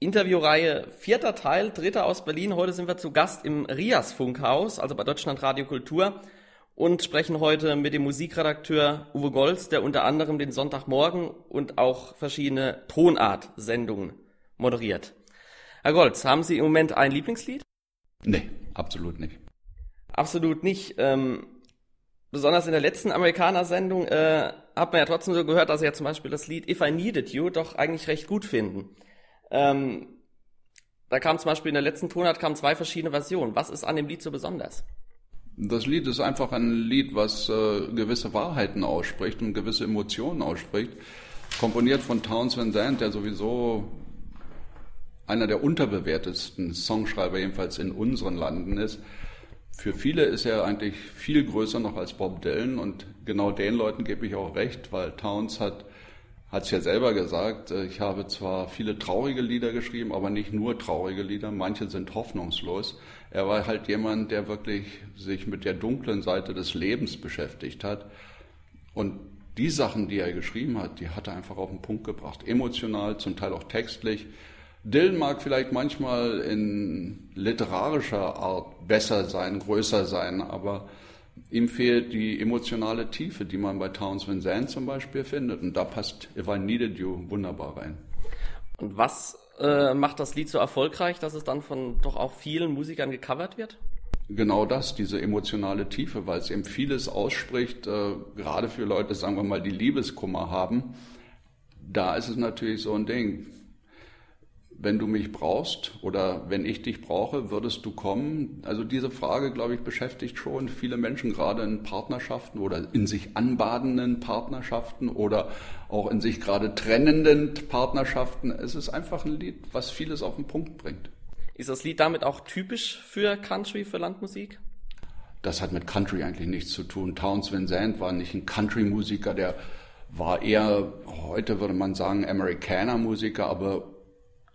Interviewreihe vierter Teil, dritter aus Berlin. Heute sind wir zu Gast im Rias Funkhaus, also bei Deutschland Radio Kultur und sprechen heute mit dem Musikredakteur Uwe Golz, der unter anderem den Sonntagmorgen und auch verschiedene Tonart-Sendungen moderiert. Herr Golz, haben Sie im Moment ein Lieblingslied? Nee, absolut nicht. Absolut nicht. Ähm, besonders in der letzten Amerikaner-Sendung äh, hat man ja trotzdem so gehört, dass Sie ja zum Beispiel das Lied If I Needed You doch eigentlich recht gut finden. Ähm, da kam zum Beispiel in der letzten Tonart kamen zwei verschiedene Versionen. Was ist an dem Lied so besonders? Das Lied ist einfach ein Lied, was äh, gewisse Wahrheiten ausspricht und gewisse Emotionen ausspricht. Komponiert von Towns Van Zandt, der sowieso einer der unterbewertesten Songschreiber jedenfalls in unseren Landen ist. Für viele ist er eigentlich viel größer noch als Bob Dylan und genau den Leuten gebe ich auch recht, weil Towns hat hat es ja selber gesagt, äh, ich habe zwar viele traurige Lieder geschrieben, aber nicht nur traurige Lieder, manche sind hoffnungslos. Er war halt jemand, der wirklich sich mit der dunklen Seite des Lebens beschäftigt hat. Und die Sachen, die er geschrieben hat, die hat er einfach auf den Punkt gebracht. Emotional, zum Teil auch textlich. Dylan mag vielleicht manchmal in literarischer Art besser sein, größer sein, aber ihm fehlt die emotionale Tiefe, die man bei Towns Van Zandt zum Beispiel findet. Und da passt If I Needed You wunderbar rein. Und was äh, macht das Lied so erfolgreich, dass es dann von doch auch vielen Musikern gecovert wird? Genau das, diese emotionale Tiefe, weil es eben vieles ausspricht, äh, gerade für Leute, sagen wir mal, die Liebeskummer haben. Da ist es natürlich so ein Ding wenn du mich brauchst oder wenn ich dich brauche, würdest du kommen? Also diese Frage, glaube ich, beschäftigt schon viele Menschen, gerade in Partnerschaften oder in sich anbadenden Partnerschaften oder auch in sich gerade trennenden Partnerschaften. Es ist einfach ein Lied, was vieles auf den Punkt bringt. Ist das Lied damit auch typisch für Country, für Landmusik? Das hat mit Country eigentlich nichts zu tun. Towns Van Zandt war nicht ein Country-Musiker, der war eher, heute würde man sagen, Amerikaner-Musiker, aber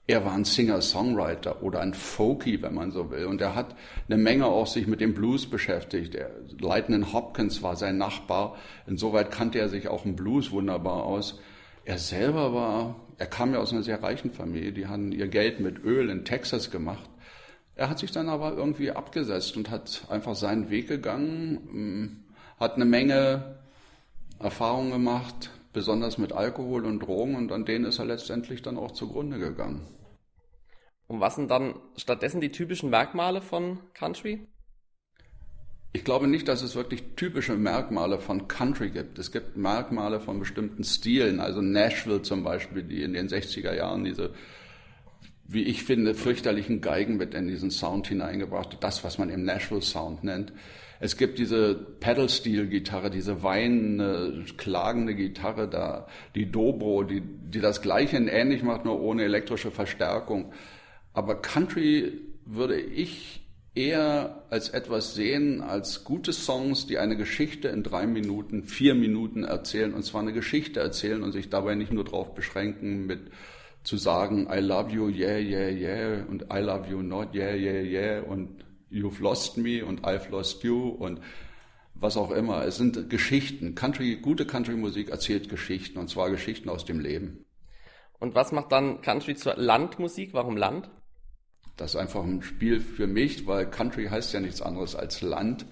er war ein Singer-Songwriter oder ein Folky, wenn man so will. Und er hat eine Menge auch sich mit dem Blues beschäftigt. Der Lightning Hopkins war sein Nachbar. Insoweit kannte er sich auch im Blues wunderbar aus. Er selber war, er kam ja aus einer sehr reichen Familie. Die hatten ihr Geld mit Öl in Texas gemacht. Er hat sich dann aber irgendwie abgesetzt und hat einfach seinen Weg gegangen, hm, hat eine Menge Erfahrungen gemacht, besonders mit Alkohol und Drogen und an denen ist er letztendlich dann auch zugrunde gegangen. Und was sind dann stattdessen die typischen Merkmale von Country? Ich glaube nicht, dass es wirklich typische Merkmale von Country gibt. Es gibt Merkmale von bestimmten Stilen, also Nashville zum Beispiel, die in den 60er Jahren diese, wie ich finde, fürchterlichen Geigen mit in diesen Sound hineingebracht hat, das, was man im Nashville Sound nennt. Es gibt diese Pedal-Steel-Gitarre, diese weinende, klagende Gitarre da, die Dobro, die, die das Gleiche ähnlich macht, nur ohne elektrische Verstärkung. Aber Country würde ich eher als etwas sehen, als gute Songs, die eine Geschichte in drei Minuten, vier Minuten erzählen, und zwar eine Geschichte erzählen und sich dabei nicht nur darauf beschränken mit zu sagen, I love you, yeah, yeah, yeah, und I love you not, yeah, yeah, yeah, und You've Lost Me und I've Lost You und was auch immer. Es sind Geschichten. Country, gute Country-Musik erzählt Geschichten und zwar Geschichten aus dem Leben. Und was macht dann Country zur Landmusik? Warum Land? Das ist einfach ein Spiel für mich, weil Country heißt ja nichts anderes als Land.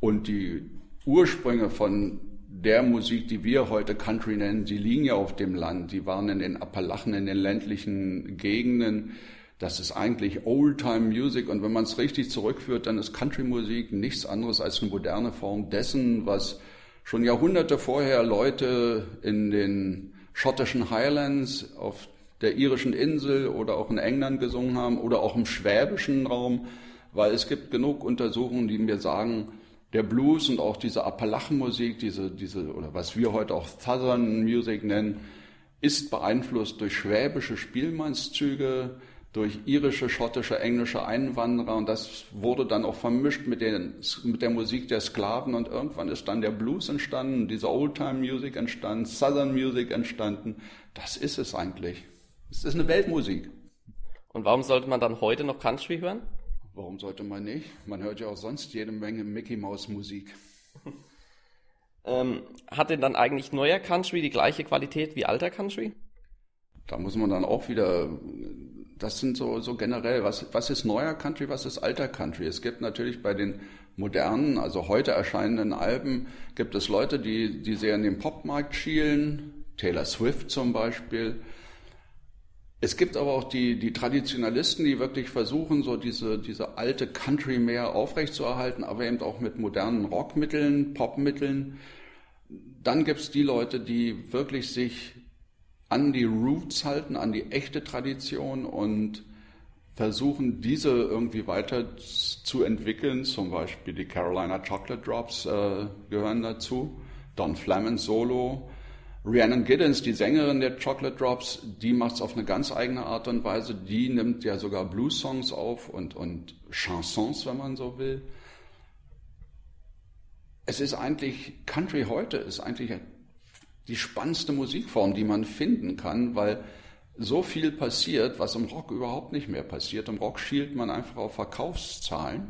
Und die Ursprünge von der Musik, die wir heute Country nennen, die liegen ja auf dem Land. Die waren in den Appalachen, in den ländlichen Gegenden. Das ist eigentlich Old-Time Music. Und wenn man es richtig zurückführt, dann ist Country-Musik nichts anderes als eine moderne Form dessen, was schon Jahrhunderte vorher Leute in den schottischen Highlands auf der irischen Insel oder auch in England gesungen haben oder auch im schwäbischen Raum, weil es gibt genug Untersuchungen, die mir sagen, der Blues und auch diese Appalachenmusik, diese, diese, oder was wir heute auch Southern Music nennen, ist beeinflusst durch schwäbische Spielmannszüge, durch irische, schottische, englische Einwanderer und das wurde dann auch vermischt mit, den, mit der Musik der Sklaven und irgendwann ist dann der Blues entstanden, diese Oldtime-Music entstanden, Southern Music entstanden. Das ist es eigentlich. Es ist eine Weltmusik. Und warum sollte man dann heute noch Country hören? Warum sollte man nicht? Man hört ja auch sonst jede Menge Mickey Mouse Musik. ähm, hat denn dann eigentlich neuer Country die gleiche Qualität wie alter Country? Da muss man dann auch wieder das sind so, so generell, was, was ist neuer Country, was ist alter Country? Es gibt natürlich bei den modernen, also heute erscheinenden Alben, gibt es Leute, die, die sehr in den Popmarkt schielen, Taylor Swift zum Beispiel. Es gibt aber auch die, die Traditionalisten, die wirklich versuchen, so diese, diese alte Country mehr aufrechtzuerhalten, aber eben auch mit modernen Rockmitteln, Popmitteln. Dann gibt es die Leute, die wirklich sich an die Roots halten, an die echte Tradition und versuchen, diese irgendwie weiter zu entwickeln. Zum Beispiel die Carolina Chocolate Drops äh, gehören dazu. Don Flemons Solo. Rhiannon Giddens, die Sängerin der Chocolate Drops, die macht es auf eine ganz eigene Art und Weise. Die nimmt ja sogar Blues-Songs auf und, und Chansons, wenn man so will. Es ist eigentlich, Country heute ist eigentlich die spannendste Musikform, die man finden kann, weil so viel passiert, was im Rock überhaupt nicht mehr passiert. Im Rock schielt man einfach auf Verkaufszahlen.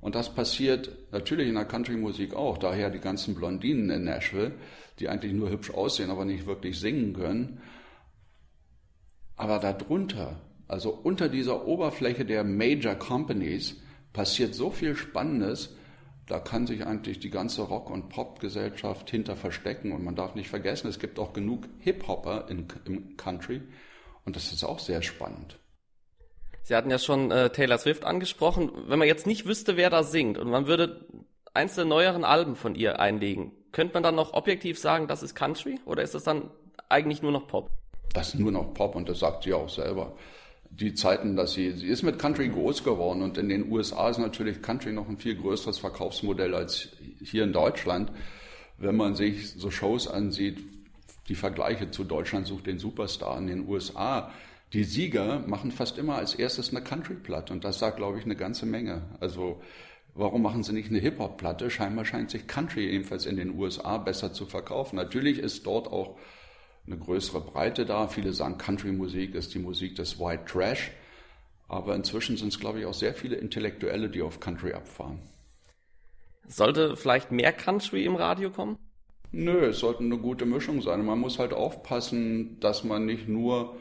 Und das passiert natürlich in der Country-Musik auch. Daher die ganzen Blondinen in Nashville, die eigentlich nur hübsch aussehen, aber nicht wirklich singen können. Aber darunter, also unter dieser Oberfläche der Major Companies, passiert so viel Spannendes, da kann sich eigentlich die ganze Rock- und Pop-Gesellschaft hinter verstecken. Und man darf nicht vergessen, es gibt auch genug Hip-Hopper im Country. Und das ist auch sehr spannend. Sie hatten ja schon äh, Taylor Swift angesprochen. Wenn man jetzt nicht wüsste, wer da singt und man würde eins der neueren Alben von ihr einlegen, könnte man dann noch objektiv sagen, das ist Country? Oder ist das dann eigentlich nur noch Pop? Das ist nur noch Pop und das sagt sie auch selber die Zeiten, dass sie, sie ist mit Country groß geworden und in den USA ist natürlich Country noch ein viel größeres Verkaufsmodell als hier in Deutschland. Wenn man sich so Shows ansieht, die Vergleiche zu Deutschland sucht den Superstar in den USA, die Sieger machen fast immer als erstes eine Country-Platte und das sagt, glaube ich, eine ganze Menge. Also warum machen sie nicht eine Hip-Hop-Platte? Scheinbar scheint sich Country ebenfalls in den USA besser zu verkaufen. Natürlich ist dort auch eine größere Breite da. Viele sagen, Country-Musik ist die Musik des White Trash. Aber inzwischen sind es, glaube ich, auch sehr viele Intellektuelle, die auf Country abfahren. Sollte vielleicht mehr Country im Radio kommen? Nö, es sollte eine gute Mischung sein. Man muss halt aufpassen, dass man nicht nur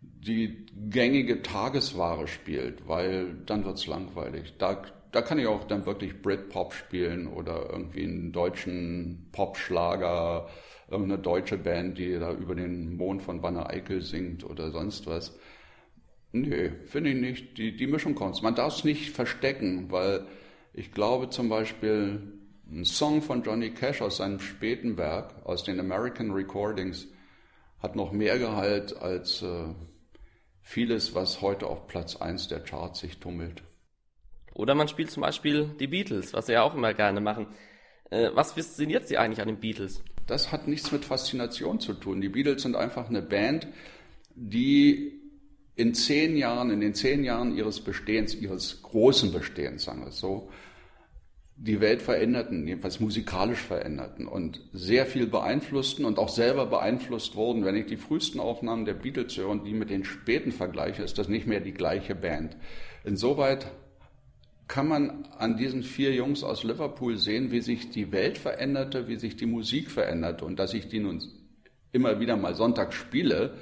die gängige Tagesware spielt, weil dann wird es langweilig. Da, da kann ich auch dann wirklich Britpop spielen oder irgendwie einen deutschen Popschlager irgendeine deutsche Band, die da über den Mond von Wanne Eickel singt oder sonst was. Nö, finde ich nicht. Die, die Mischung kommt. Man darf es nicht verstecken, weil ich glaube zum Beispiel, ein Song von Johnny Cash aus seinem späten Werk, aus den American Recordings, hat noch mehr Gehalt als äh, vieles, was heute auf Platz 1 der Charts sich tummelt. Oder man spielt zum Beispiel die Beatles, was sie ja auch immer gerne machen. Äh, was fasziniert Sie eigentlich an den Beatles? Das hat nichts mit Faszination zu tun. Die Beatles sind einfach eine Band, die in zehn Jahren, in den zehn Jahren ihres Bestehens, ihres großen Bestehens, sagen wir es so, die Welt veränderten, jedenfalls musikalisch veränderten und sehr viel beeinflussten und auch selber beeinflusst wurden. Wenn ich die frühesten Aufnahmen der Beatles höre und die mit den späten vergleiche, ist das nicht mehr die gleiche Band. Insoweit kann man an diesen vier Jungs aus Liverpool sehen, wie sich die Welt veränderte, wie sich die Musik veränderte und dass ich die nun immer wieder mal Sonntag spiele,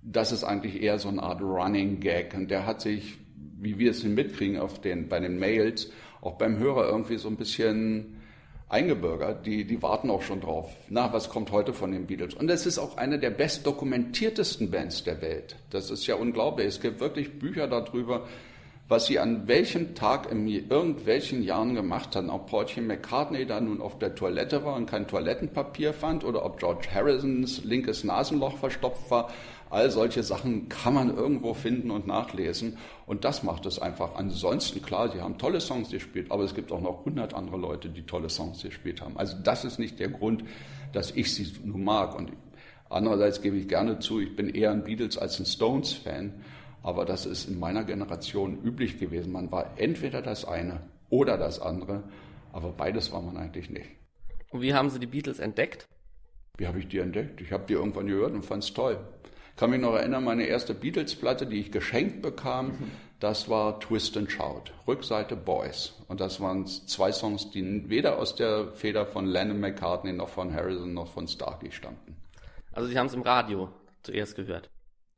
das ist eigentlich eher so eine Art Running Gag und der hat sich, wie wir es mitkriegen auf den, bei den Mails, auch beim Hörer irgendwie so ein bisschen eingebürgert. Die, die warten auch schon drauf. Na, was kommt heute von den Beatles? Und es ist auch eine der best dokumentiertesten Bands der Welt. Das ist ja unglaublich. Es gibt wirklich Bücher darüber, was sie an welchem Tag in irgendwelchen Jahren gemacht haben. Ob Paulchen McCartney da nun auf der Toilette war und kein Toilettenpapier fand oder ob George Harrisons linkes Nasenloch verstopft war. All solche Sachen kann man irgendwo finden und nachlesen. Und das macht es einfach. Ansonsten, klar, sie haben tolle Songs gespielt, aber es gibt auch noch hundert andere Leute, die tolle Songs gespielt haben. Also das ist nicht der Grund, dass ich sie nun mag. Und andererseits gebe ich gerne zu, ich bin eher ein Beatles als ein Stones-Fan. Aber das ist in meiner Generation üblich gewesen. Man war entweder das eine oder das andere, aber beides war man eigentlich nicht. Und wie haben Sie die Beatles entdeckt? Wie habe ich die entdeckt? Ich habe die irgendwann gehört und fand es toll. Ich kann mich noch erinnern, meine erste Beatles-Platte, die ich geschenkt bekam, mhm. das war Twist and Shout, Rückseite Boys. Und das waren zwei Songs, die weder aus der Feder von Lennon McCartney noch von Harrison noch von Starkey stammten. Also Sie haben es im Radio zuerst gehört?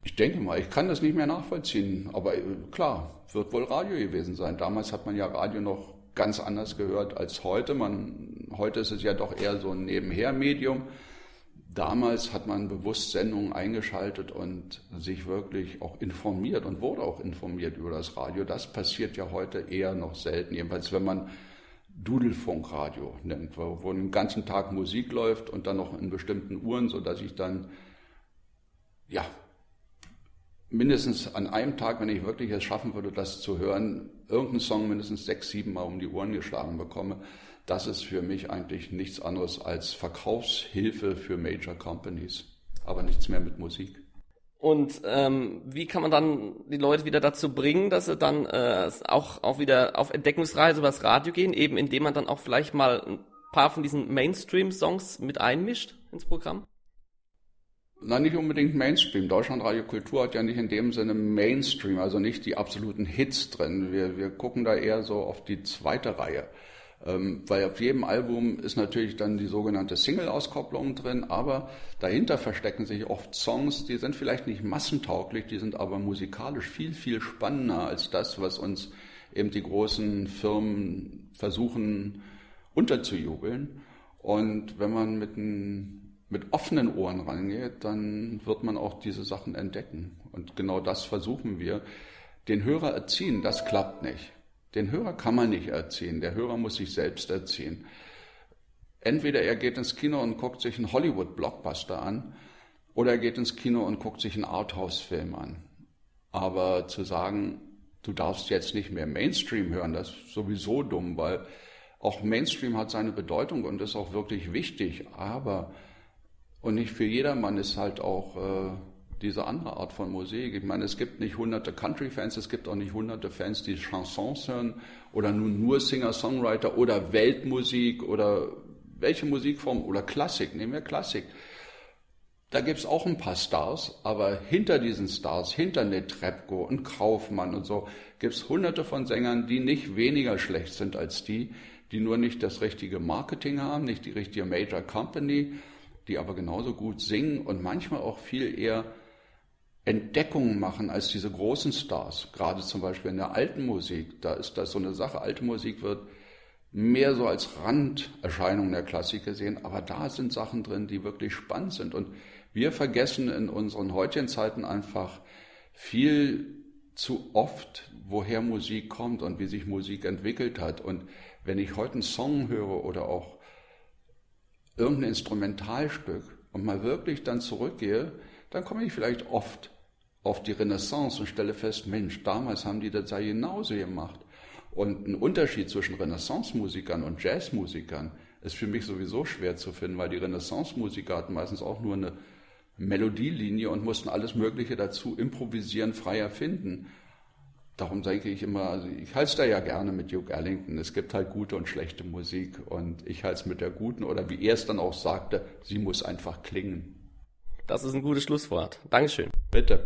Ich denke mal, ich kann das nicht mehr nachvollziehen, aber äh, klar, wird wohl Radio gewesen sein. Damals hat man ja Radio noch ganz anders gehört als heute. Man, heute ist es ja doch eher so ein Nebenher-Medium. Damals hat man bewusst Sendungen eingeschaltet und sich wirklich auch informiert und wurde auch informiert über das Radio. Das passiert ja heute eher noch selten, jedenfalls wenn man Dudelfunkradio nimmt, wo, wo den ganzen Tag Musik läuft und dann noch in bestimmten Uhren, sodass ich dann ja mindestens an einem Tag, wenn ich wirklich es schaffen würde, das zu hören, irgendeinen Song mindestens sechs, sieben Mal um die Ohren geschlagen bekomme. Das ist für mich eigentlich nichts anderes als Verkaufshilfe für Major Companies, aber nichts mehr mit Musik. Und ähm, wie kann man dann die Leute wieder dazu bringen, dass sie dann äh, auch, auch wieder auf Entdeckungsreise über das Radio gehen, eben indem man dann auch vielleicht mal ein paar von diesen Mainstream-Songs mit einmischt ins Programm? Na, nicht unbedingt Mainstream. Deutschlandradio Kultur hat ja nicht in dem Sinne Mainstream, also nicht die absoluten Hits drin. Wir, wir gucken da eher so auf die zweite Reihe. Ähm, weil auf jedem Album ist natürlich dann die sogenannte Single-Auskopplung drin, aber dahinter verstecken sich oft Songs, die sind vielleicht nicht massentauglich, die sind aber musikalisch viel, viel spannender als das, was uns eben die großen Firmen versuchen unterzujubeln. Und wenn man mit, ein, mit offenen Ohren rangeht, dann wird man auch diese Sachen entdecken. Und genau das versuchen wir. Den Hörer erziehen, das klappt nicht. Den Hörer kann man nicht erziehen. Der Hörer muss sich selbst erziehen. Entweder er geht ins Kino und guckt sich einen Hollywood-Blockbuster an, oder er geht ins Kino und guckt sich einen Arthouse-Film an. Aber zu sagen, du darfst jetzt nicht mehr Mainstream hören, das ist sowieso dumm, weil auch Mainstream hat seine Bedeutung und ist auch wirklich wichtig, aber und nicht für jedermann ist halt auch äh, diese andere Art von Musik. Ich meine, es gibt nicht hunderte Country-Fans, es gibt auch nicht hunderte Fans, die Chansons hören oder nun nur Singer-Songwriter oder Weltmusik oder welche Musikform oder Klassik, nehmen wir Klassik. Da gibt es auch ein paar Stars, aber hinter diesen Stars, hinter Netrebko und Kaufmann und so, gibt es hunderte von Sängern, die nicht weniger schlecht sind als die, die nur nicht das richtige Marketing haben, nicht die richtige Major Company, die aber genauso gut singen und manchmal auch viel eher Entdeckungen machen als diese großen Stars. Gerade zum Beispiel in der alten Musik, da ist das so eine Sache. Alte Musik wird mehr so als Randerscheinung der Klassik gesehen, aber da sind Sachen drin, die wirklich spannend sind. Und wir vergessen in unseren heutigen Zeiten einfach viel zu oft, woher Musik kommt und wie sich Musik entwickelt hat. Und wenn ich heute einen Song höre oder auch irgendein Instrumentalstück und mal wirklich dann zurückgehe, dann komme ich vielleicht oft auf die Renaissance und stelle fest, Mensch, damals haben die das ja genauso gemacht. Und ein Unterschied zwischen Renaissance-Musikern und Jazzmusikern ist für mich sowieso schwer zu finden, weil die Renaissance-Musiker hatten meistens auch nur eine Melodielinie und mussten alles Mögliche dazu improvisieren, frei erfinden. Darum denke ich immer, also ich halte es da ja gerne mit Duke Ellington. Es gibt halt gute und schlechte Musik und ich halte es mit der guten oder wie er es dann auch sagte, sie muss einfach klingen. Das ist ein gutes Schlusswort. Dankeschön. Bitte.